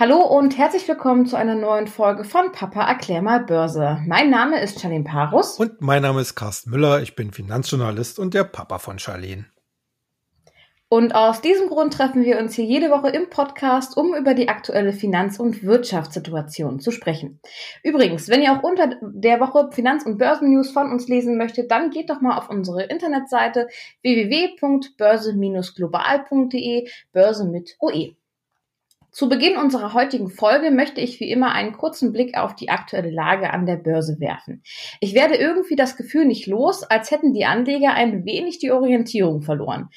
Hallo und herzlich willkommen zu einer neuen Folge von Papa erklär mal Börse. Mein Name ist Charlene Parus. Und mein Name ist Carsten Müller. Ich bin Finanzjournalist und der Papa von Charlene. Und aus diesem Grund treffen wir uns hier jede Woche im Podcast, um über die aktuelle Finanz- und Wirtschaftssituation zu sprechen. Übrigens, wenn ihr auch unter der Woche Finanz- und Börsennews von uns lesen möchtet, dann geht doch mal auf unsere Internetseite www.börse-global.de, Börse mit OE. Zu Beginn unserer heutigen Folge möchte ich wie immer einen kurzen Blick auf die aktuelle Lage an der Börse werfen. Ich werde irgendwie das Gefühl nicht los, als hätten die Anleger ein wenig die Orientierung verloren.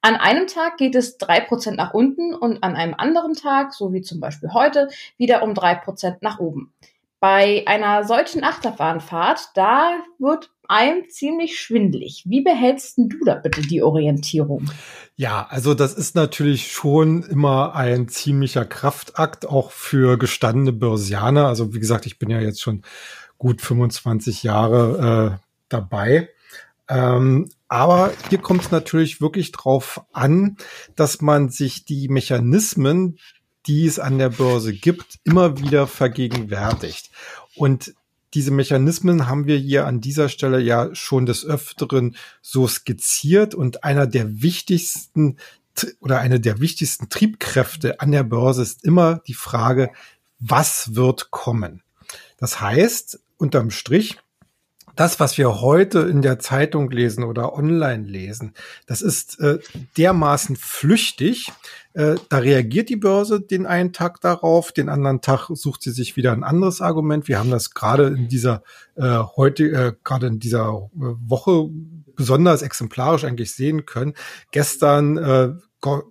An einem Tag geht es drei Prozent nach unten und an einem anderen Tag, so wie zum Beispiel heute, wieder um drei Prozent nach oben. Bei einer solchen Achterbahnfahrt, da wird einem ziemlich schwindlig. Wie behältst du da bitte die Orientierung? Ja, also das ist natürlich schon immer ein ziemlicher Kraftakt, auch für gestandene Börsianer. Also wie gesagt, ich bin ja jetzt schon gut 25 Jahre äh, dabei. Ähm, aber hier kommt es natürlich wirklich drauf an, dass man sich die Mechanismen, die es an der Börse gibt, immer wieder vergegenwärtigt. Und diese Mechanismen haben wir hier an dieser Stelle ja schon des Öfteren so skizziert und einer der wichtigsten oder eine der wichtigsten Triebkräfte an der Börse ist immer die Frage, was wird kommen? Das heißt, unterm Strich, das, was wir heute in der Zeitung lesen oder online lesen, das ist äh, dermaßen flüchtig. Äh, da reagiert die Börse den einen Tag darauf, den anderen Tag sucht sie sich wieder ein anderes Argument. Wir haben das gerade in dieser äh, heute, äh, gerade in dieser äh, Woche besonders exemplarisch eigentlich sehen können. Gestern äh,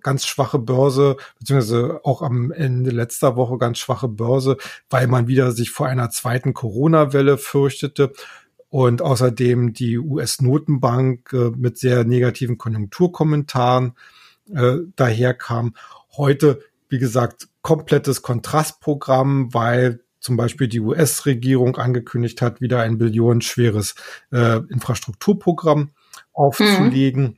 ganz schwache Börse, beziehungsweise auch am Ende letzter Woche ganz schwache Börse, weil man wieder sich vor einer zweiten Corona-Welle fürchtete und außerdem die US-Notenbank äh, mit sehr negativen Konjunkturkommentaren äh, daherkam. Heute, wie gesagt, komplettes Kontrastprogramm, weil zum Beispiel die US-Regierung angekündigt hat, wieder ein billionenschweres äh, Infrastrukturprogramm aufzulegen. Mhm.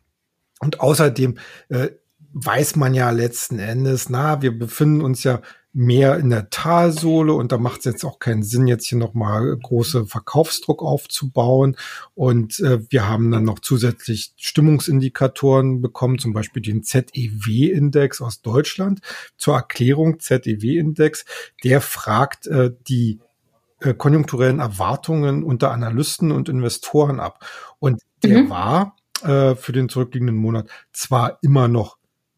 Und außerdem äh, weiß man ja letzten Endes, na, wir befinden uns ja mehr in der Talsohle und da macht es jetzt auch keinen Sinn, jetzt hier nochmal große Verkaufsdruck aufzubauen. Und äh, wir haben dann noch zusätzlich Stimmungsindikatoren bekommen, zum Beispiel den ZEW-Index aus Deutschland. Zur Erklärung ZEW-Index, der fragt äh, die äh, konjunkturellen Erwartungen unter Analysten und Investoren ab. Und der mhm. war äh, für den zurückliegenden Monat zwar immer noch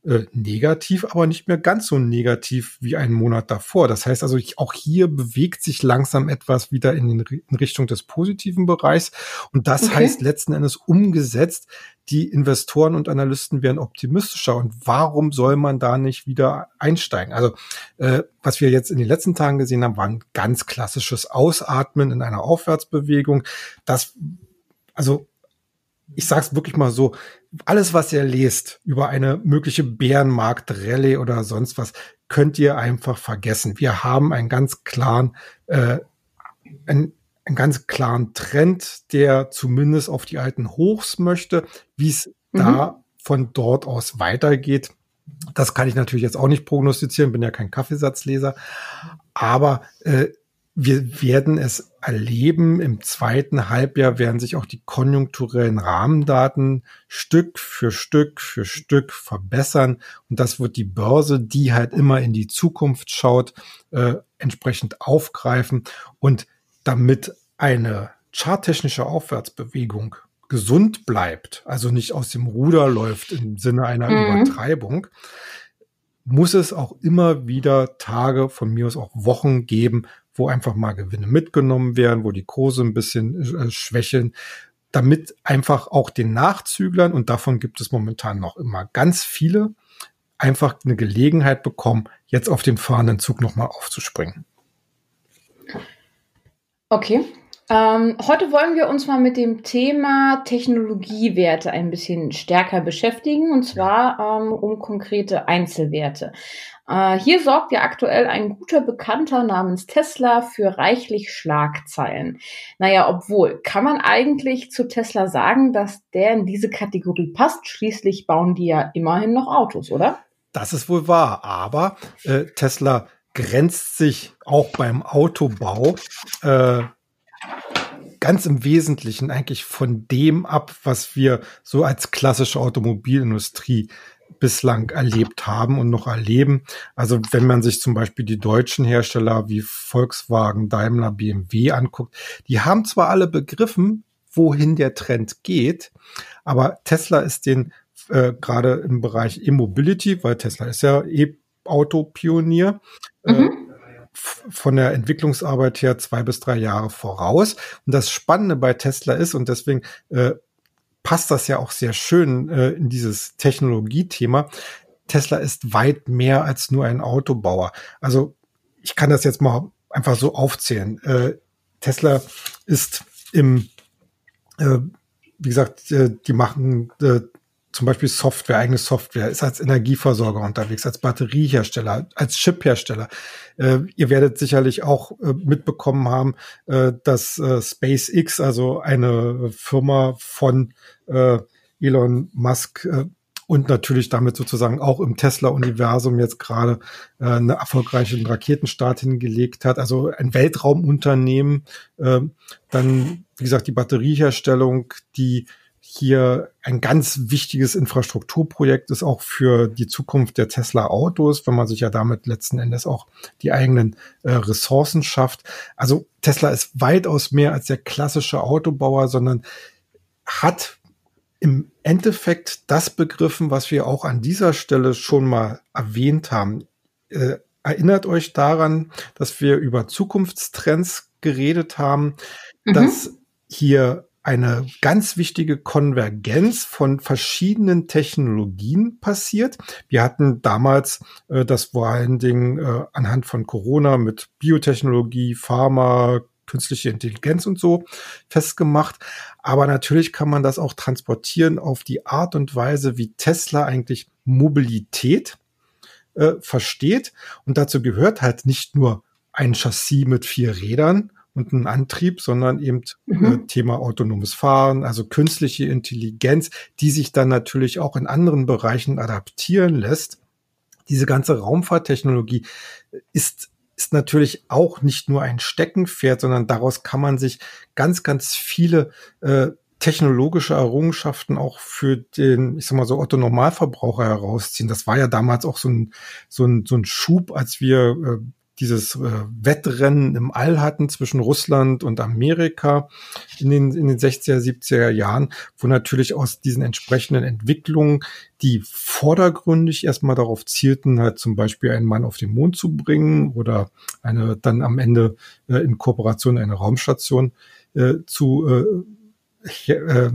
äh, negativ, aber nicht mehr ganz so negativ wie einen Monat davor. Das heißt also, ich, auch hier bewegt sich langsam etwas wieder in, den, in Richtung des positiven Bereichs. Und das okay. heißt letzten Endes umgesetzt, die Investoren und Analysten werden optimistischer. Und warum soll man da nicht wieder einsteigen? Also, äh, was wir jetzt in den letzten Tagen gesehen haben, war ein ganz klassisches Ausatmen in einer Aufwärtsbewegung. Das, also ich sag's wirklich mal so, alles, was ihr lest über eine mögliche Bärenmarkt-Rallye oder sonst was, könnt ihr einfach vergessen. Wir haben einen ganz klaren, äh, einen, einen ganz klaren Trend, der zumindest auf die alten Hochs möchte. Wie es mhm. da von dort aus weitergeht, das kann ich natürlich jetzt auch nicht prognostizieren, bin ja kein Kaffeesatzleser. Aber äh, wir werden es erleben. Im zweiten Halbjahr werden sich auch die konjunkturellen Rahmendaten Stück für Stück für Stück verbessern. Und das wird die Börse, die halt immer in die Zukunft schaut, äh, entsprechend aufgreifen. Und damit eine charttechnische Aufwärtsbewegung gesund bleibt, also nicht aus dem Ruder läuft im Sinne einer mhm. Übertreibung, muss es auch immer wieder Tage, von mir aus auch Wochen geben, wo einfach mal Gewinne mitgenommen werden, wo die Kurse ein bisschen äh, schwächeln, damit einfach auch den Nachzüglern, und davon gibt es momentan noch immer ganz viele, einfach eine Gelegenheit bekommen, jetzt auf den fahrenden Zug nochmal aufzuspringen. Okay, ähm, heute wollen wir uns mal mit dem Thema Technologiewerte ein bisschen stärker beschäftigen und zwar ähm, um konkrete Einzelwerte. Äh, hier sorgt ja aktuell ein guter Bekannter namens Tesla für reichlich Schlagzeilen. Naja, obwohl, kann man eigentlich zu Tesla sagen, dass der in diese Kategorie passt? Schließlich bauen die ja immerhin noch Autos, oder? Das ist wohl wahr, aber äh, Tesla grenzt sich auch beim Autobau äh, ganz im Wesentlichen eigentlich von dem ab, was wir so als klassische Automobilindustrie bislang erlebt haben und noch erleben. Also wenn man sich zum Beispiel die deutschen Hersteller wie Volkswagen, Daimler, BMW anguckt, die haben zwar alle begriffen, wohin der Trend geht, aber Tesla ist den äh, gerade im Bereich E-Mobility, weil Tesla ist ja E-Auto-Pionier, äh, mhm. äh, von der Entwicklungsarbeit her zwei bis drei Jahre voraus. Und das Spannende bei Tesla ist, und deswegen äh, passt das ja auch sehr schön äh, in dieses Technologiethema. Tesla ist weit mehr als nur ein Autobauer. Also ich kann das jetzt mal einfach so aufzählen. Äh, Tesla ist im, äh, wie gesagt, äh, die machen äh, zum Beispiel Software, eigene Software, ist als Energieversorger unterwegs, als Batteriehersteller, als Chiphersteller. Äh, ihr werdet sicherlich auch äh, mitbekommen haben, äh, dass äh, SpaceX, also eine Firma von äh, Elon Musk äh, und natürlich damit sozusagen auch im Tesla-Universum jetzt gerade äh, einen erfolgreichen Raketenstart hingelegt hat. Also ein Weltraumunternehmen, äh, dann, wie gesagt, die Batterieherstellung, die hier ein ganz wichtiges Infrastrukturprojekt ist auch für die Zukunft der Tesla Autos, wenn man sich ja damit letzten Endes auch die eigenen äh, Ressourcen schafft. Also Tesla ist weitaus mehr als der klassische Autobauer, sondern hat im Endeffekt das begriffen, was wir auch an dieser Stelle schon mal erwähnt haben. Äh, erinnert euch daran, dass wir über Zukunftstrends geredet haben, mhm. dass hier eine ganz wichtige Konvergenz von verschiedenen Technologien passiert. Wir hatten damals äh, das vor allen Dingen äh, anhand von Corona mit Biotechnologie, Pharma, künstliche Intelligenz und so festgemacht. Aber natürlich kann man das auch transportieren auf die Art und Weise, wie Tesla eigentlich Mobilität äh, versteht. Und dazu gehört halt nicht nur ein Chassis mit vier Rädern, und einen Antrieb, sondern eben mhm. äh, Thema autonomes Fahren, also künstliche Intelligenz, die sich dann natürlich auch in anderen Bereichen adaptieren lässt. Diese ganze Raumfahrttechnologie ist ist natürlich auch nicht nur ein Steckenpferd, sondern daraus kann man sich ganz, ganz viele äh, technologische Errungenschaften auch für den, ich sag mal so, Otto Normalverbraucher herausziehen. Das war ja damals auch so ein, so ein, so ein Schub, als wir äh, dieses äh, Wettrennen im All hatten zwischen Russland und Amerika in den, in den 60er, 70er Jahren, wo natürlich aus diesen entsprechenden Entwicklungen, die vordergründig erstmal darauf zielten, halt zum Beispiel einen Mann auf den Mond zu bringen oder eine dann am Ende äh, in Kooperation eine Raumstation äh, zu äh, her, äh,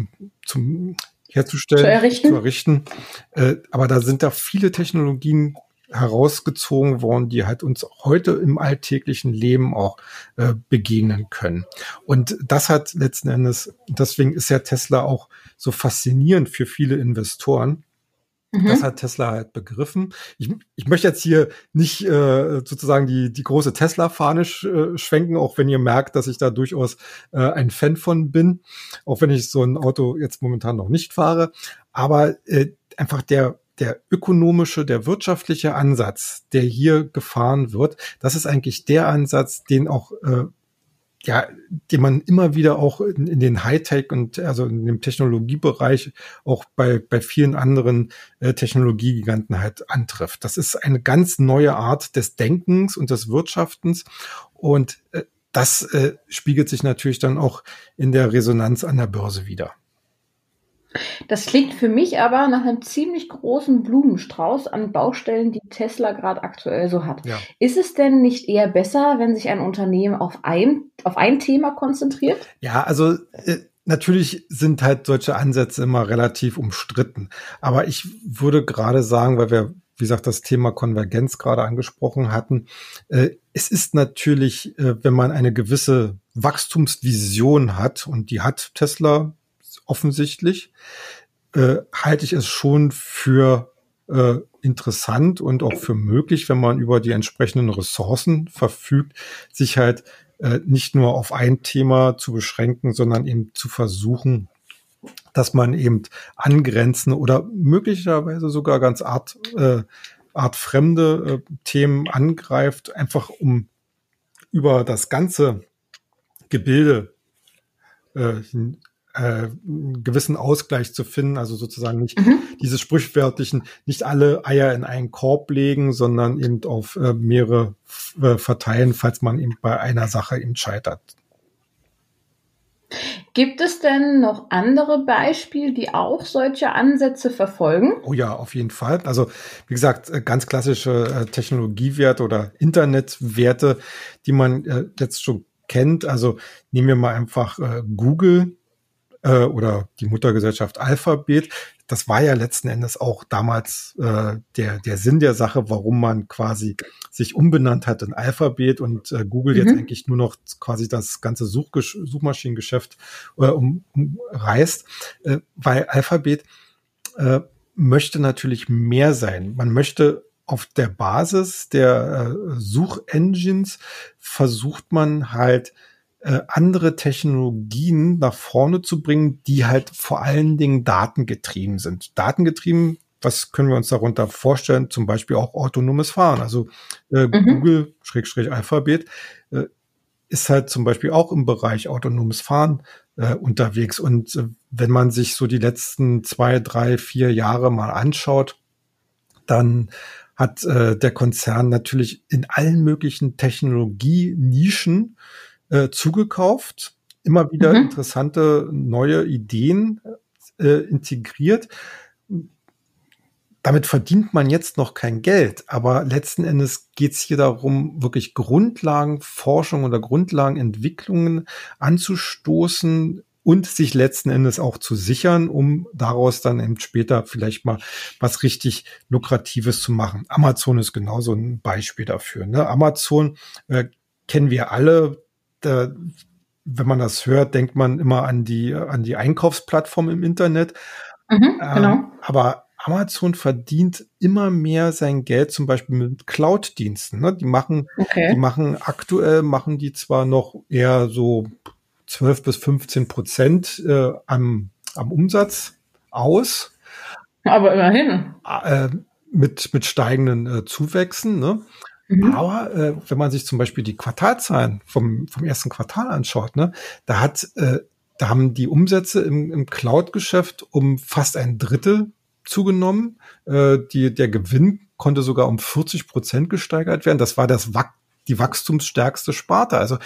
zum herzustellen, zu errichten. Zu errichten. Äh, aber da sind da viele Technologien herausgezogen worden, die halt uns heute im alltäglichen Leben auch äh, begegnen können. Und das hat letzten Endes, deswegen ist ja Tesla auch so faszinierend für viele Investoren. Mhm. Das hat Tesla halt begriffen. Ich, ich möchte jetzt hier nicht äh, sozusagen die, die große Tesla-Fahne sch, äh, schwenken, auch wenn ihr merkt, dass ich da durchaus äh, ein Fan von bin, auch wenn ich so ein Auto jetzt momentan noch nicht fahre. Aber äh, einfach der der ökonomische, der wirtschaftliche Ansatz, der hier gefahren wird, das ist eigentlich der Ansatz, den auch äh, ja, den man immer wieder auch in, in den Hightech und also in dem Technologiebereich auch bei, bei vielen anderen äh, Technologiegiganten halt antrifft. Das ist eine ganz neue Art des Denkens und des Wirtschaftens und äh, das äh, spiegelt sich natürlich dann auch in der Resonanz an der Börse wieder. Das klingt für mich aber nach einem ziemlich großen Blumenstrauß an Baustellen, die Tesla gerade aktuell so hat. Ja. Ist es denn nicht eher besser, wenn sich ein Unternehmen auf ein, auf ein Thema konzentriert? Ja, also äh, natürlich sind halt solche Ansätze immer relativ umstritten. Aber ich würde gerade sagen, weil wir, wie gesagt, das Thema Konvergenz gerade angesprochen hatten, äh, es ist natürlich, äh, wenn man eine gewisse Wachstumsvision hat, und die hat Tesla offensichtlich, äh, halte ich es schon für äh, interessant und auch für möglich, wenn man über die entsprechenden Ressourcen verfügt, sich halt äh, nicht nur auf ein Thema zu beschränken, sondern eben zu versuchen, dass man eben angrenzende oder möglicherweise sogar ganz art äh, Art fremde äh, Themen angreift, einfach um über das ganze Gebilde äh, äh, einen gewissen Ausgleich zu finden, also sozusagen nicht mhm. diese sprichwörtlichen, nicht alle Eier in einen Korb legen, sondern eben auf äh, mehrere äh, verteilen, falls man eben bei einer Sache eben scheitert. Gibt es denn noch andere Beispiele, die auch solche Ansätze verfolgen? Oh ja, auf jeden Fall. Also wie gesagt, äh, ganz klassische äh, Technologiewerte oder Internetwerte, die man äh, jetzt schon kennt. Also nehmen wir mal einfach Google äh, oder die Muttergesellschaft Alphabet. Das war ja letzten Endes auch damals äh, der, der Sinn der Sache, warum man quasi sich umbenannt hat in Alphabet und äh, Google mhm. jetzt eigentlich nur noch quasi das ganze Suchgesch Suchmaschinengeschäft äh, um, umreißt, äh, weil Alphabet äh, möchte natürlich mehr sein. Man möchte auf der Basis der äh, Suchengines versucht man halt äh, andere Technologien nach vorne zu bringen, die halt vor allen Dingen datengetrieben sind. Datengetrieben, was können wir uns darunter vorstellen? Zum Beispiel auch autonomes Fahren. Also äh, mhm. Google, Schrägstrich Alphabet, äh, ist halt zum Beispiel auch im Bereich autonomes Fahren äh, unterwegs. Und äh, wenn man sich so die letzten zwei, drei, vier Jahre mal anschaut, dann hat äh, der Konzern natürlich in allen möglichen Technologienischen äh, zugekauft, immer wieder mhm. interessante neue Ideen äh, integriert. Damit verdient man jetzt noch kein Geld, aber letzten Endes geht es hier darum, wirklich Grundlagenforschung oder Grundlagenentwicklungen anzustoßen und sich letzten Endes auch zu sichern, um daraus dann eben später vielleicht mal was richtig Lukratives zu machen. Amazon ist genauso ein Beispiel dafür. Ne? Amazon äh, kennen wir alle, da, wenn man das hört, denkt man immer an die, an die Einkaufsplattform im Internet. Mhm, ähm, genau. aber Amazon verdient immer mehr sein Geld zum Beispiel mit Cloud-Diensten. Ne? Die machen, okay. die machen aktuell machen die zwar noch eher so 12 bis 15 Prozent äh, am, am Umsatz aus. Aber immerhin. Äh, mit, mit steigenden äh, Zuwächsen. Ne? Mhm. Aber äh, wenn man sich zum Beispiel die Quartalzahlen vom, vom ersten Quartal anschaut, ne, da hat, äh, da haben die Umsätze im, im Cloud-Geschäft um fast ein Drittel zugenommen. Äh, die, der Gewinn konnte sogar um 40 Prozent gesteigert werden. Das war das die wachstumsstärkste Sparte. Also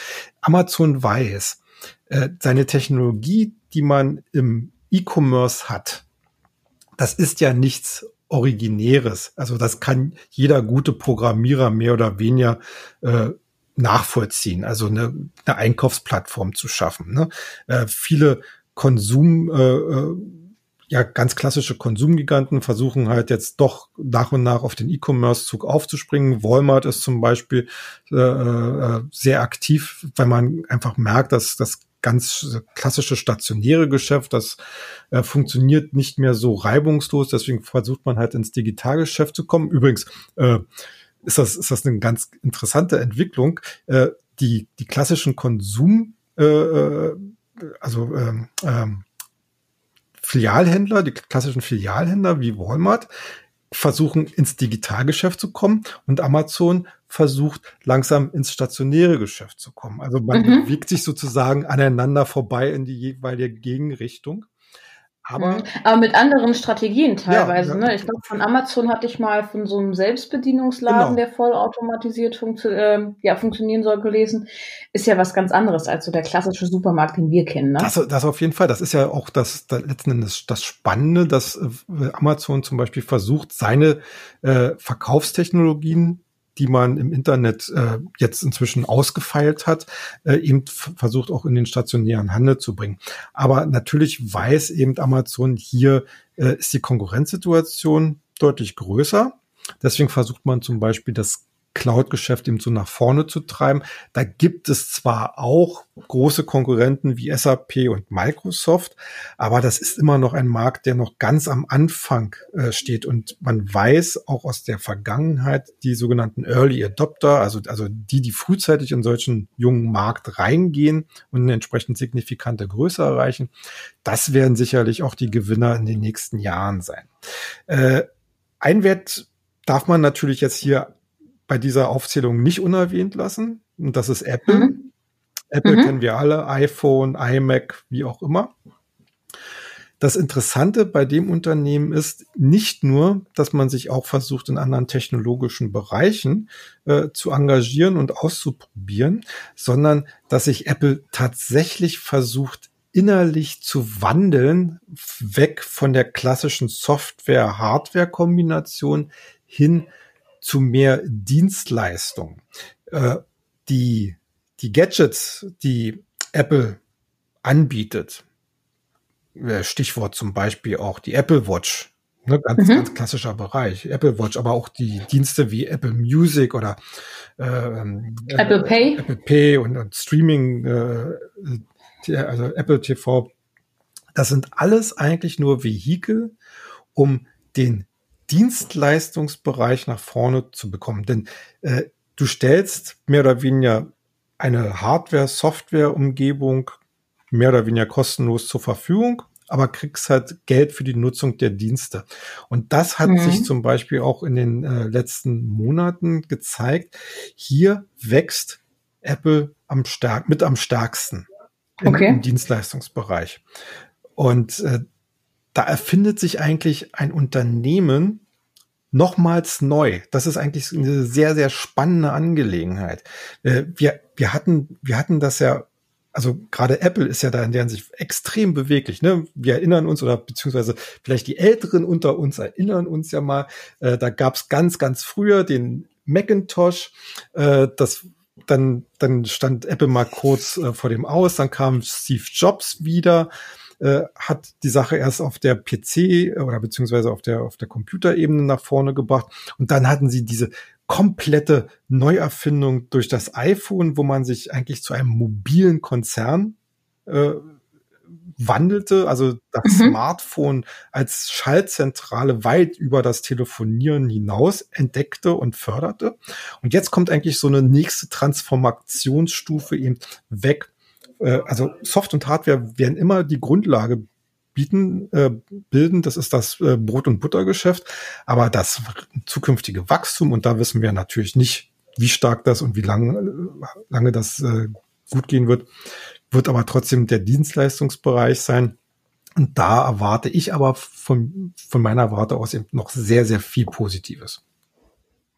Amazon weiß, äh, seine Technologie, die man im E-Commerce hat, das ist ja nichts Originäres. Also das kann jeder gute Programmierer mehr oder weniger äh, nachvollziehen, also eine, eine Einkaufsplattform zu schaffen. Ne? Äh, viele Konsum, äh, äh, ja ganz klassische Konsumgiganten versuchen halt jetzt doch nach und nach auf den E-Commerce-Zug aufzuspringen. Walmart ist zum Beispiel äh, äh, sehr aktiv, weil man einfach merkt, dass das ganz klassische stationäre Geschäft, das äh, funktioniert nicht mehr so reibungslos, deswegen versucht man halt ins Digitalgeschäft zu kommen. Übrigens äh, ist das ist das eine ganz interessante Entwicklung. Äh, die die klassischen Konsum äh, äh also ähm, ähm, Filialhändler, die klassischen Filialhändler wie Walmart, versuchen ins Digitalgeschäft zu kommen und Amazon versucht langsam ins stationäre Geschäft zu kommen. Also man mhm. bewegt sich sozusagen aneinander vorbei in die jeweilige Gegenrichtung. Aber, mhm. aber mit anderen Strategien teilweise. Ja, ja. Ne? Ich glaube, von Amazon hatte ich mal von so einem Selbstbedienungsladen, genau. der vollautomatisiert funktio äh, ja, funktionieren soll, gelesen. Ist ja was ganz anderes als so der klassische Supermarkt, den wir kennen. Ne? Das, das auf jeden Fall. Das ist ja auch das, das letzten Endes das Spannende, dass äh, Amazon zum Beispiel versucht, seine äh, Verkaufstechnologien die man im Internet äh, jetzt inzwischen ausgefeilt hat, äh, eben versucht auch in den stationären Handel zu bringen. Aber natürlich weiß eben Amazon, hier äh, ist die Konkurrenzsituation deutlich größer. Deswegen versucht man zum Beispiel das Cloud-Geschäft eben so nach vorne zu treiben. Da gibt es zwar auch große Konkurrenten wie SAP und Microsoft, aber das ist immer noch ein Markt, der noch ganz am Anfang äh, steht und man weiß auch aus der Vergangenheit, die sogenannten Early Adopter, also, also die, die frühzeitig in solchen jungen Markt reingehen und eine entsprechend signifikante Größe erreichen, das werden sicherlich auch die Gewinner in den nächsten Jahren sein. Äh, ein Wert, darf man natürlich jetzt hier bei dieser Aufzählung nicht unerwähnt lassen. Und das ist Apple. Mhm. Apple mhm. kennen wir alle, iPhone, iMac, wie auch immer. Das Interessante bei dem Unternehmen ist nicht nur, dass man sich auch versucht, in anderen technologischen Bereichen äh, zu engagieren und auszuprobieren, sondern dass sich Apple tatsächlich versucht, innerlich zu wandeln, weg von der klassischen Software-Hardware-Kombination hin zu mehr Dienstleistung. Äh, die, die Gadgets, die Apple anbietet, äh, Stichwort zum Beispiel auch die Apple Watch. Ne, ganz, mhm. ganz klassischer Bereich. Apple Watch, aber auch die Dienste wie Apple Music oder ähm, Apple äh, Pay. Apple Pay und, und Streaming, äh, also Apple TV. Das sind alles eigentlich nur Vehikel, um den Dienstleistungsbereich nach vorne zu bekommen. Denn äh, du stellst mehr oder weniger eine Hardware-Software-Umgebung mehr oder weniger kostenlos zur Verfügung, aber kriegst halt Geld für die Nutzung der Dienste. Und das hat mhm. sich zum Beispiel auch in den äh, letzten Monaten gezeigt. Hier wächst Apple am stark, mit am stärksten okay. im Dienstleistungsbereich. Und äh, da erfindet sich eigentlich ein Unternehmen nochmals neu. Das ist eigentlich eine sehr, sehr spannende Angelegenheit. Äh, wir, wir hatten, wir hatten das ja also gerade Apple ist ja da in der Hinsicht extrem beweglich. Ne? Wir erinnern uns oder beziehungsweise vielleicht die Älteren unter uns erinnern uns ja mal, äh, da gab es ganz, ganz früher den Macintosh, äh, das dann, dann stand Apple mal kurz äh, vor dem Aus, dann kam Steve Jobs wieder, äh, hat die Sache erst auf der PC oder beziehungsweise auf der, auf der Computerebene nach vorne gebracht und dann hatten sie diese komplette Neuerfindung durch das iPhone, wo man sich eigentlich zu einem mobilen Konzern äh, wandelte, also das mhm. Smartphone als Schaltzentrale weit über das Telefonieren hinaus entdeckte und förderte. Und jetzt kommt eigentlich so eine nächste Transformationsstufe eben weg. Äh, also Soft und Hardware werden immer die Grundlage bieten, äh, bilden. Das ist das äh, Brot- und Buttergeschäft. Aber das zukünftige Wachstum, und da wissen wir natürlich nicht, wie stark das und wie lange, lange das äh, gut gehen wird, wird aber trotzdem der Dienstleistungsbereich sein. Und da erwarte ich aber von, von meiner Warte aus eben noch sehr, sehr viel Positives.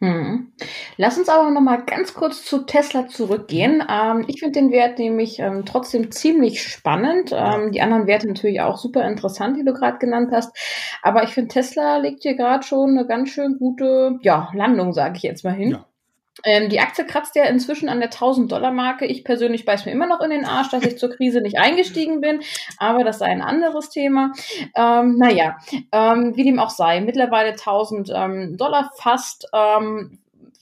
Hm. Lass uns aber noch mal ganz kurz zu Tesla zurückgehen. Ähm, ich finde den Wert nämlich ähm, trotzdem ziemlich spannend. Ähm, die anderen Werte natürlich auch super interessant, die du gerade genannt hast. Aber ich finde, Tesla legt hier gerade schon eine ganz schön gute ja, Landung, sage ich jetzt mal hin. Ja. Ähm, die Aktie kratzt ja inzwischen an der 1000-Dollar-Marke. Ich persönlich beiß mir immer noch in den Arsch, dass ich zur Krise nicht eingestiegen bin, aber das sei ein anderes Thema. Ähm, naja, ähm, wie dem auch sei, mittlerweile 1000 ähm, Dollar fast. Ähm,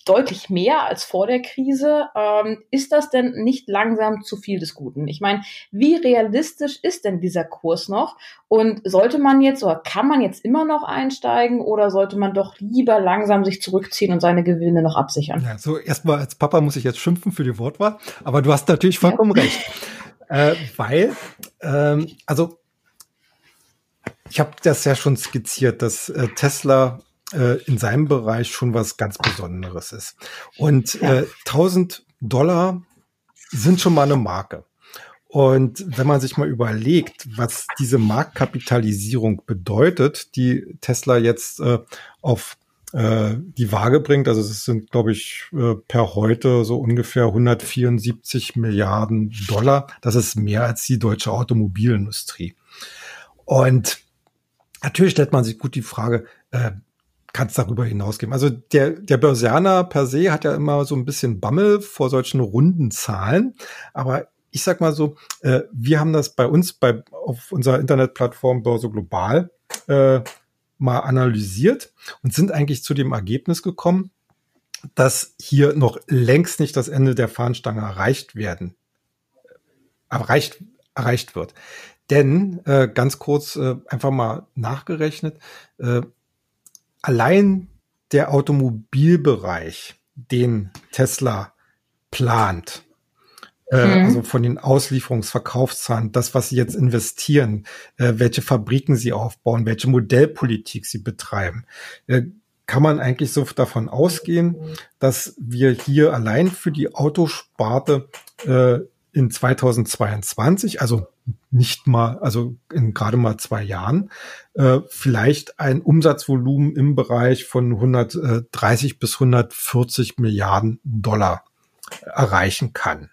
deutlich mehr als vor der Krise. Ähm, ist das denn nicht langsam zu viel des Guten? Ich meine, wie realistisch ist denn dieser Kurs noch? Und sollte man jetzt oder kann man jetzt immer noch einsteigen oder sollte man doch lieber langsam sich zurückziehen und seine Gewinne noch absichern? Ja, so erstmal als Papa muss ich jetzt schimpfen für die Wortwahl, aber du hast natürlich vollkommen ja. recht. Äh, weil, ähm, also ich habe das ja schon skizziert, dass äh, Tesla äh, in seinem Bereich schon was ganz Besonderes ist. Und äh, 1000 Dollar sind schon mal eine Marke. Und wenn man sich mal überlegt, was diese Marktkapitalisierung bedeutet, die Tesla jetzt äh, auf äh, die Waage bringt, also es sind, glaube ich, äh, per heute so ungefähr 174 Milliarden Dollar. Das ist mehr als die deutsche Automobilindustrie. Und natürlich stellt man sich gut die Frage, äh, kann es darüber hinausgehen. Also der, der Börsianer per se hat ja immer so ein bisschen Bammel vor solchen runden Zahlen. Aber ich sag mal so, äh, wir haben das bei uns bei, auf unserer Internetplattform Börse Global äh, mal analysiert und sind eigentlich zu dem Ergebnis gekommen, dass hier noch längst nicht das Ende der Fahnenstange erreicht werden, erreicht, erreicht wird. Denn äh, ganz kurz äh, einfach mal nachgerechnet, äh, allein der Automobilbereich, den Tesla plant, äh, mhm. also von den Auslieferungsverkaufszahlen, das, was sie jetzt investieren, äh, welche Fabriken sie aufbauen, welche Modellpolitik sie betreiben, äh, kann man eigentlich so davon ausgehen, dass wir hier allein für die Autosparte äh, in 2022, also nicht mal, also in gerade mal zwei Jahren, äh, vielleicht ein Umsatzvolumen im Bereich von 130 bis 140 Milliarden Dollar erreichen kann.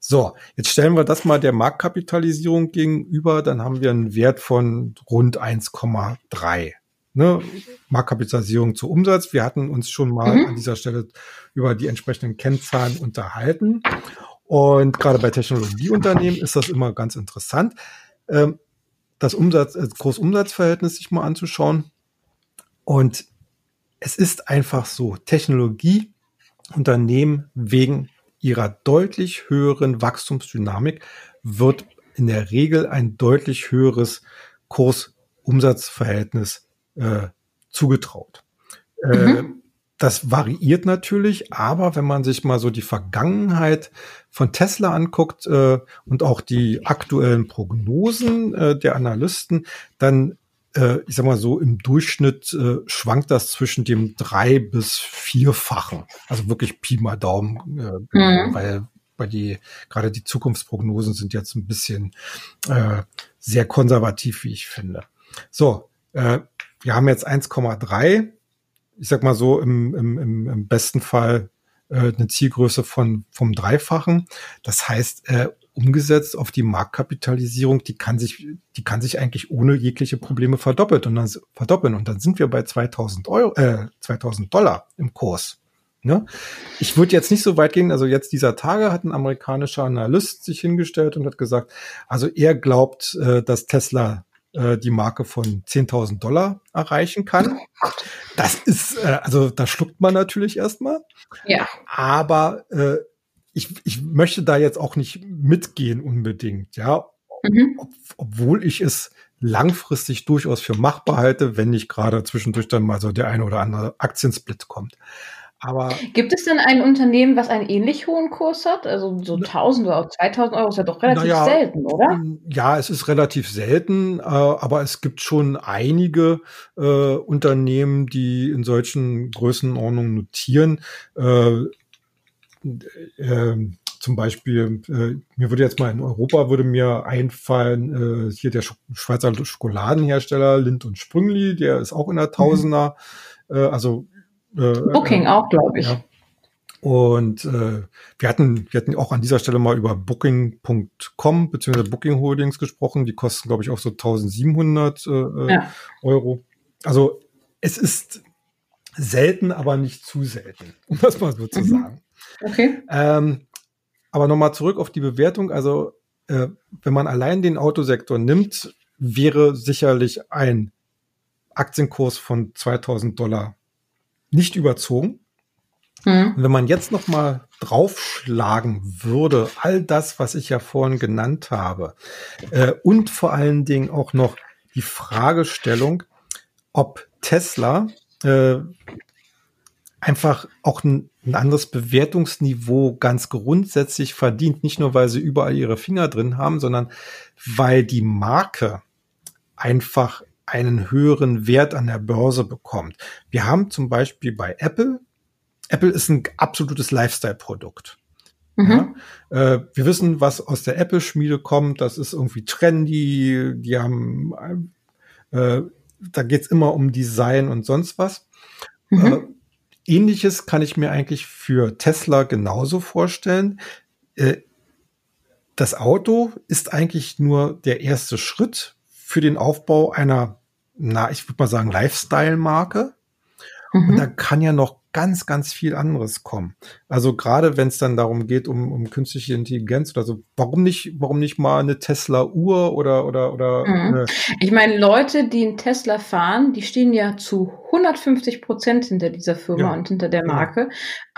So, jetzt stellen wir das mal der Marktkapitalisierung gegenüber, dann haben wir einen Wert von rund 1,3. Ne? Marktkapitalisierung zu Umsatz. Wir hatten uns schon mal mhm. an dieser Stelle über die entsprechenden Kennzahlen unterhalten. Und gerade bei Technologieunternehmen ist das immer ganz interessant, ähm, das Umsatz, das äh, Großumsatzverhältnis sich mal anzuschauen. Und es ist einfach so, Technologieunternehmen wegen ihrer deutlich höheren Wachstumsdynamik wird in der Regel ein deutlich höheres Kursumsatzverhältnis äh, zugetraut. Mhm. Das variiert natürlich, aber wenn man sich mal so die Vergangenheit von Tesla anguckt äh, und auch die aktuellen Prognosen äh, der Analysten, dann äh, ich sag mal so, im Durchschnitt äh, schwankt das zwischen dem drei bis vierfachen. Also wirklich Pi mal Daumen, äh, mhm. weil bei die, gerade die Zukunftsprognosen sind jetzt ein bisschen äh, sehr konservativ, wie ich finde. So, äh, wir haben jetzt 1,3 ich sag mal so, im, im, im besten Fall äh, eine Zielgröße von vom Dreifachen. Das heißt, äh, umgesetzt auf die Marktkapitalisierung, die kann sich, die kann sich eigentlich ohne jegliche Probleme verdoppelt und dann verdoppeln und dann sind wir bei 2000 Euro, äh, 2000 Dollar im Kurs. Ne? Ich würde jetzt nicht so weit gehen, also jetzt dieser Tage hat ein amerikanischer Analyst sich hingestellt und hat gesagt, also er glaubt, äh, dass Tesla äh, die Marke von 10.000 Dollar erreichen kann. Das ist, äh, also da schluckt man natürlich erstmal. Ja. Aber äh, ich, ich möchte da jetzt auch nicht mitgehen unbedingt, ja. Mhm. Ob, obwohl ich es langfristig durchaus für machbar halte, wenn nicht gerade zwischendurch dann mal so der eine oder andere Aktiensplit kommt. Aber Gibt es denn ein Unternehmen, was einen ähnlich hohen Kurs hat? Also so 1000 oder 2000 Euro ist ja doch relativ ja, selten, oder? Ähm, ja, es ist relativ selten, äh, aber es gibt schon einige äh, Unternehmen, die in solchen Größenordnungen notieren. Äh, zum Beispiel, mir würde jetzt mal in Europa würde mir einfallen, hier der Sch Schweizer Schokoladenhersteller Lind und Sprüngli, der ist auch in der mhm. Tausender, mhm. also äh, Booking äh, auch, glaube ich. Ja. Und äh, wir hatten, wir hatten auch an dieser Stelle mal über Booking.com bzw. Booking Holdings gesprochen. Die kosten, glaube ich, auch so 1700 äh, äh, ja. Euro. Also es ist selten, aber nicht zu selten, um das mal so zu mhm. sagen. Okay. Ähm, aber nochmal zurück auf die Bewertung. Also äh, wenn man allein den Autosektor nimmt, wäre sicherlich ein Aktienkurs von 2000 Dollar nicht überzogen. Mhm. Und wenn man jetzt noch mal draufschlagen würde, all das, was ich ja vorhin genannt habe, äh, und vor allen Dingen auch noch die Fragestellung, ob Tesla äh, einfach auch ein, ein anderes Bewertungsniveau ganz grundsätzlich verdient, nicht nur weil sie überall ihre Finger drin haben, sondern weil die Marke einfach einen höheren Wert an der Börse bekommt. Wir haben zum Beispiel bei Apple, Apple ist ein absolutes Lifestyle-Produkt. Mhm. Ja, äh, wir wissen, was aus der Apple-Schmiede kommt. Das ist irgendwie trendy. Die haben, äh, da geht's immer um Design und sonst was. Mhm. Äh, Ähnliches kann ich mir eigentlich für Tesla genauso vorstellen. Äh, das Auto ist eigentlich nur der erste Schritt für den Aufbau einer, na, ich würde mal sagen, Lifestyle-Marke. Mhm. Und da kann ja noch ganz, ganz viel anderes kommen. Also gerade wenn es dann darum geht, um, um künstliche Intelligenz oder so, warum nicht, warum nicht mal eine Tesla-Uhr oder oder oder mhm. Ich meine, Leute, die einen Tesla fahren, die stehen ja zu 150 Prozent hinter dieser Firma ja. und hinter der Marke.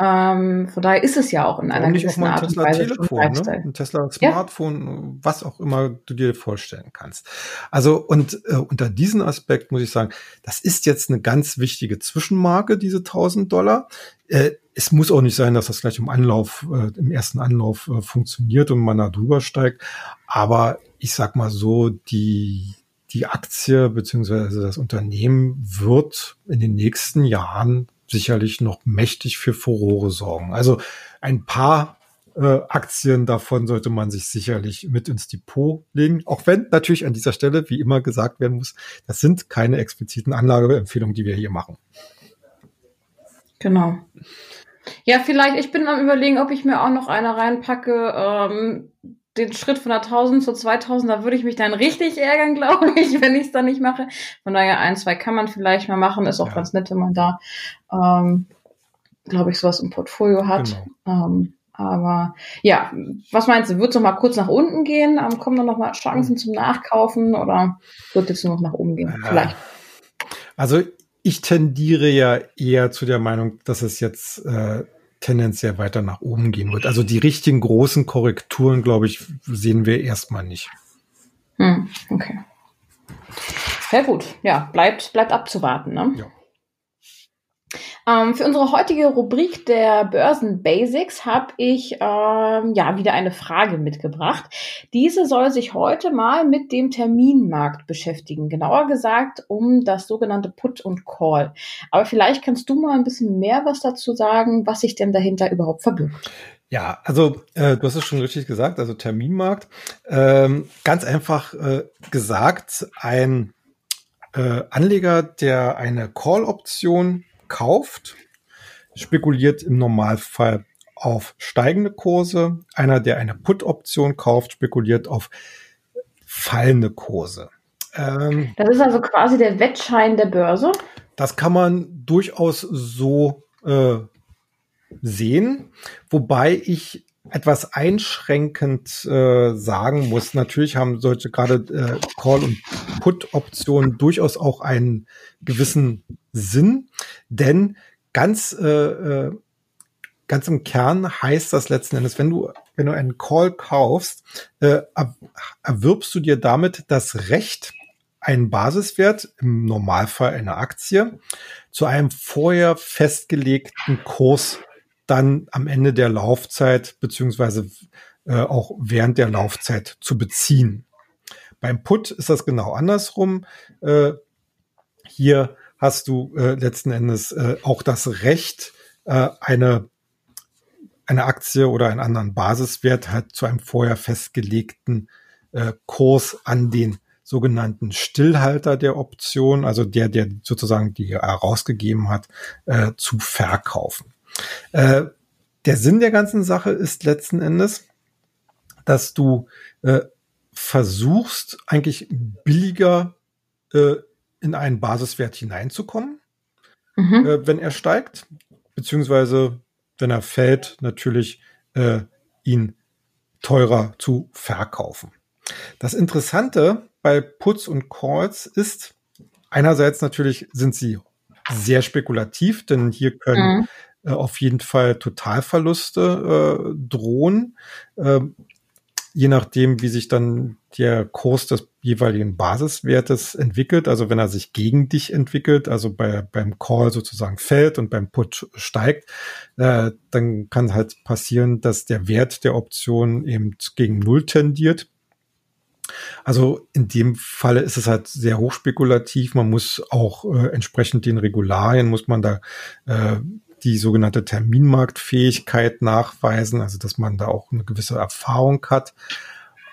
Ja. Ähm, von daher ist es ja auch in einer gewissen Art und Weise Telefon, ne? ein Tesla Smartphone, ja. was auch immer du dir vorstellen kannst. Also und äh, unter diesem Aspekt muss ich sagen, das ist jetzt eine ganz wichtige Zwischenmarke, diese 1000 Dollar. Äh, es muss auch nicht sein, dass das gleich im Anlauf, äh, im ersten Anlauf äh, funktioniert und man da drüber steigt. Aber ich sag mal so, die, die Aktie beziehungsweise das Unternehmen wird in den nächsten Jahren sicherlich noch mächtig für Furore sorgen. Also ein paar äh, Aktien davon sollte man sich sicherlich mit ins Depot legen. Auch wenn natürlich an dieser Stelle, wie immer gesagt werden muss, das sind keine expliziten Anlageempfehlungen, die wir hier machen. Genau. Ja, vielleicht, ich bin am überlegen, ob ich mir auch noch eine reinpacke. Ähm, den Schritt von der 1000 zu 2000, da würde ich mich dann richtig ärgern, glaube ich, wenn ich es dann nicht mache. Von daher ein, zwei kann man vielleicht mal machen. Ist auch ja. ganz nett, wenn man da, ähm, glaube ich, sowas im Portfolio hat. Genau. Ähm, aber ja, was meinst du? Wird es noch mal kurz nach unten gehen? Ähm, kommen da noch mal Chancen zum Nachkaufen oder wird es nur noch nach oben gehen? Ja. Vielleicht. Also ich tendiere ja eher zu der Meinung, dass es jetzt äh, tendenziell weiter nach oben gehen wird. Also die richtigen großen Korrekturen, glaube ich, sehen wir erstmal nicht. Hm, okay. Sehr gut. Ja, bleibt, bleibt abzuwarten. Ne? Ja. Ähm, für unsere heutige Rubrik der Börsen Basics habe ich ähm, ja wieder eine Frage mitgebracht. Diese soll sich heute mal mit dem Terminmarkt beschäftigen. Genauer gesagt um das sogenannte Put und Call. Aber vielleicht kannst du mal ein bisschen mehr was dazu sagen, was sich denn dahinter überhaupt verbirgt. Ja, also äh, du hast es schon richtig gesagt, also Terminmarkt. Ähm, ganz einfach äh, gesagt, ein äh, Anleger, der eine Call-Option kauft, spekuliert im Normalfall auf steigende Kurse. Einer, der eine Put-Option kauft, spekuliert auf fallende Kurse. Ähm, das ist also quasi der Wettschein der Börse. Das kann man durchaus so äh, sehen, wobei ich etwas einschränkend äh, sagen muss. Natürlich haben solche gerade äh, Call- und Put-Optionen durchaus auch einen gewissen Sinn, denn ganz äh, äh, ganz im Kern heißt das letzten Endes, wenn du wenn du einen Call kaufst, äh, erwirbst du dir damit das Recht, einen Basiswert, im Normalfall eine Aktie, zu einem vorher festgelegten Kurs dann am Ende der Laufzeit beziehungsweise äh, auch während der Laufzeit zu beziehen. Beim Put ist das genau andersrum. Äh, hier hast du äh, letzten Endes äh, auch das Recht, äh, eine, eine Aktie oder einen anderen Basiswert halt zu einem vorher festgelegten äh, Kurs an den sogenannten Stillhalter der Option, also der, der sozusagen die herausgegeben hat, äh, zu verkaufen. Äh, der Sinn der ganzen Sache ist letzten Endes, dass du äh, versuchst, eigentlich billiger äh, in einen Basiswert hineinzukommen, mhm. äh, wenn er steigt, beziehungsweise wenn er fällt, natürlich äh, ihn teurer zu verkaufen. Das Interessante bei Puts und Calls ist, einerseits natürlich sind sie sehr spekulativ, denn hier können mhm. äh, auf jeden Fall Totalverluste äh, drohen. Äh, je nachdem, wie sich dann der Kurs des jeweiligen Basiswertes entwickelt, also wenn er sich gegen dich entwickelt, also bei, beim Call sozusagen fällt und beim Put steigt, äh, dann kann halt passieren, dass der Wert der Option eben gegen Null tendiert. Also in dem Falle ist es halt sehr hochspekulativ. Man muss auch äh, entsprechend den Regularien, muss man da äh, die sogenannte Terminmarktfähigkeit nachweisen, also dass man da auch eine gewisse Erfahrung hat,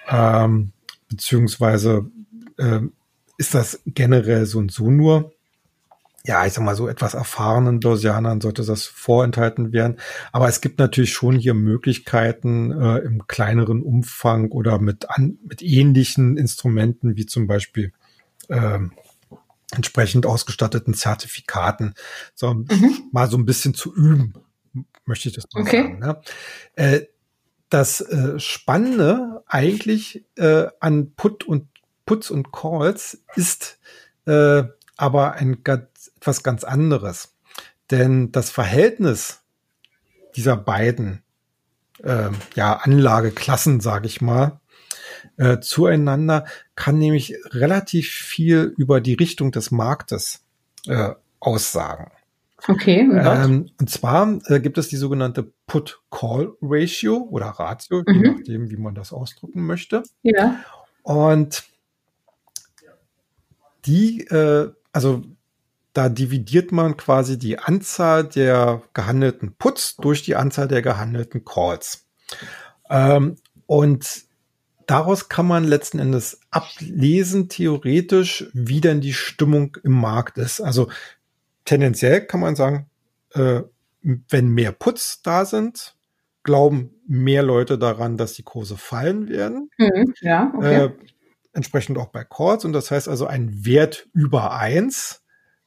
ähm, beziehungsweise äh, ist das generell so und so nur. Ja, ich sag mal, so etwas erfahrenen Börsianern sollte das vorenthalten werden. Aber es gibt natürlich schon hier Möglichkeiten äh, im kleineren Umfang oder mit, an, mit ähnlichen Instrumenten wie zum Beispiel ähm, entsprechend ausgestatteten Zertifikaten, so mhm. mal so ein bisschen zu üben, möchte ich das mal okay. sagen. Ne? Äh, das äh, Spannende eigentlich äh, an Put und Puts und Calls ist aber ein etwas ganz anderes. Denn das Verhältnis dieser beiden äh, ja, Anlageklassen, sage ich mal, äh, zueinander, kann nämlich relativ viel über die Richtung des Marktes äh, aussagen. Okay. Ähm, und zwar äh, gibt es die sogenannte Put-Call-Ratio oder Ratio, mhm. je nachdem, wie man das ausdrücken möchte. Ja. Und die, äh, also da dividiert man quasi die Anzahl der gehandelten Puts durch die Anzahl der gehandelten Calls. Ähm, und daraus kann man letzten Endes ablesen, theoretisch, wie denn die Stimmung im Markt ist. Also tendenziell kann man sagen, äh, wenn mehr Puts da sind, glauben mehr Leute daran, dass die Kurse fallen werden. Mhm, ja, okay. Äh, entsprechend auch bei Calls. Und das heißt also, ein Wert über eins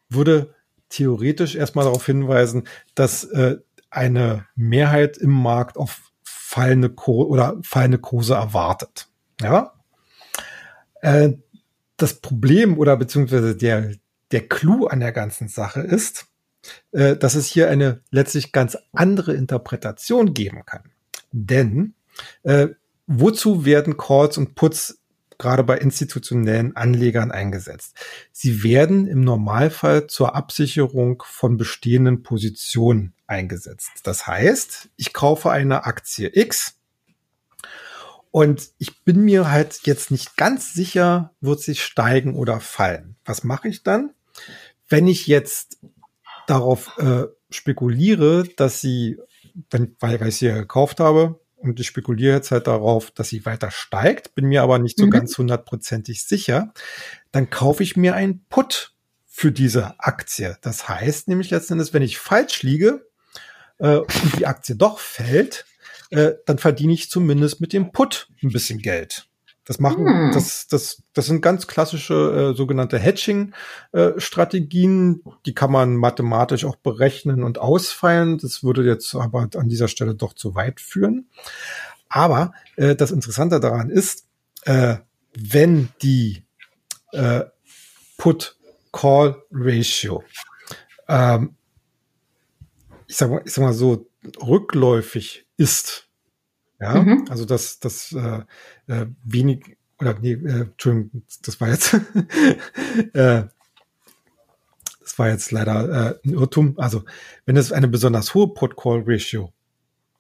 würde theoretisch erstmal darauf hinweisen, dass äh, eine Mehrheit im Markt auf fallende Kurse oder fallende Kurse erwartet. Ja. Äh, das Problem oder beziehungsweise der, der Clou an der ganzen Sache ist, äh, dass es hier eine letztlich ganz andere Interpretation geben kann. Denn äh, wozu werden Calls und Puts gerade bei institutionellen Anlegern eingesetzt? Sie werden im Normalfall zur Absicherung von bestehenden Positionen eingesetzt. Das heißt, ich kaufe eine Aktie X und ich bin mir halt jetzt nicht ganz sicher, wird sie steigen oder fallen. Was mache ich dann? Wenn ich jetzt darauf äh, spekuliere, dass sie, wenn, weil ich sie ja gekauft habe, und ich spekuliere jetzt halt darauf, dass sie weiter steigt, bin mir aber nicht so mhm. ganz hundertprozentig sicher, dann kaufe ich mir einen Put für diese Aktie. Das heißt nämlich letzten Endes, wenn ich falsch liege äh, und die Aktie doch fällt, äh, dann verdiene ich zumindest mit dem Put ein bisschen Geld. Das machen, hm. das, das, das sind ganz klassische äh, sogenannte Hedging-Strategien. Äh, die kann man mathematisch auch berechnen und ausfeilen. Das würde jetzt aber an dieser Stelle doch zu weit führen. Aber äh, das Interessante daran ist, äh, wenn die äh, Put-Call-Ratio, ähm, ich sag mal, ich sag mal so, rückläufig ist, ja, mhm. also dass das äh, äh, wenig oder nee, äh, Entschuldigung, das war jetzt äh, das war jetzt leider äh, ein Irrtum. Also wenn es eine besonders hohe Put-Call-Ratio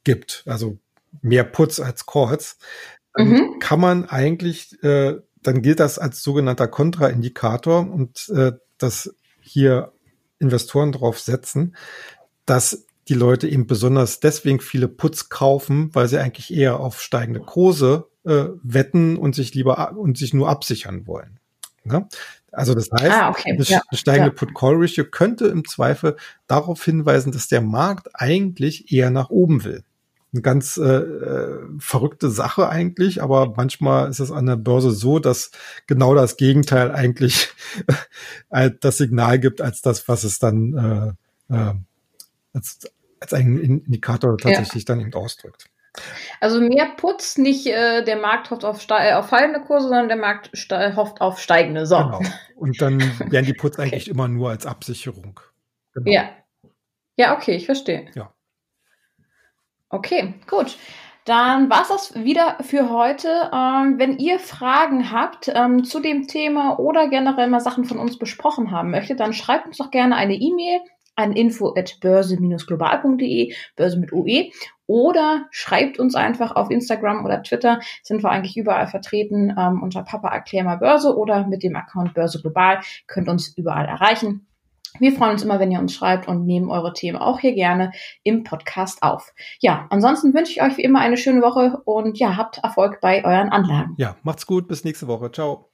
gibt, also mehr Puts als Calls, dann mhm. kann man eigentlich, äh, dann gilt das als sogenannter Kontraindikator und äh, dass hier Investoren drauf setzen, dass die Leute eben besonders deswegen viele Puts kaufen, weil sie eigentlich eher auf steigende Kurse äh, wetten und sich lieber und sich nur absichern wollen. Ja? Also das heißt, ah, okay. eine ja, steigende ja. Put-Call-Ratio könnte im Zweifel darauf hinweisen, dass der Markt eigentlich eher nach oben will. Eine ganz äh, äh verrückte Sache eigentlich, aber manchmal ist es an der Börse so, dass genau das Gegenteil eigentlich das Signal gibt, als das, was es dann äh, äh, als als ein Indikator tatsächlich ja. dann eben ausdrückt. Also mehr Putz, nicht äh, der Markt hofft auf, äh, auf fallende Kurse, sondern der Markt hofft auf steigende. So. Genau. Und dann werden die Putz okay. eigentlich immer nur als Absicherung. Genau. Ja. Ja, okay, ich verstehe. Ja. Okay, gut. Dann war es das wieder für heute. Ähm, wenn ihr Fragen habt ähm, zu dem Thema oder generell mal Sachen von uns besprochen haben möchtet, dann schreibt uns doch gerne eine E-Mail an info at börse-global.de, Börse mit UE, oder schreibt uns einfach auf Instagram oder Twitter, sind wir eigentlich überall vertreten, ähm, unter Papa erklär mal Börse oder mit dem Account Börse Global, könnt uns überall erreichen. Wir freuen uns immer, wenn ihr uns schreibt und nehmen eure Themen auch hier gerne im Podcast auf. Ja, ansonsten wünsche ich euch wie immer eine schöne Woche und ja, habt Erfolg bei euren Anlagen. Ja, macht's gut, bis nächste Woche. Ciao.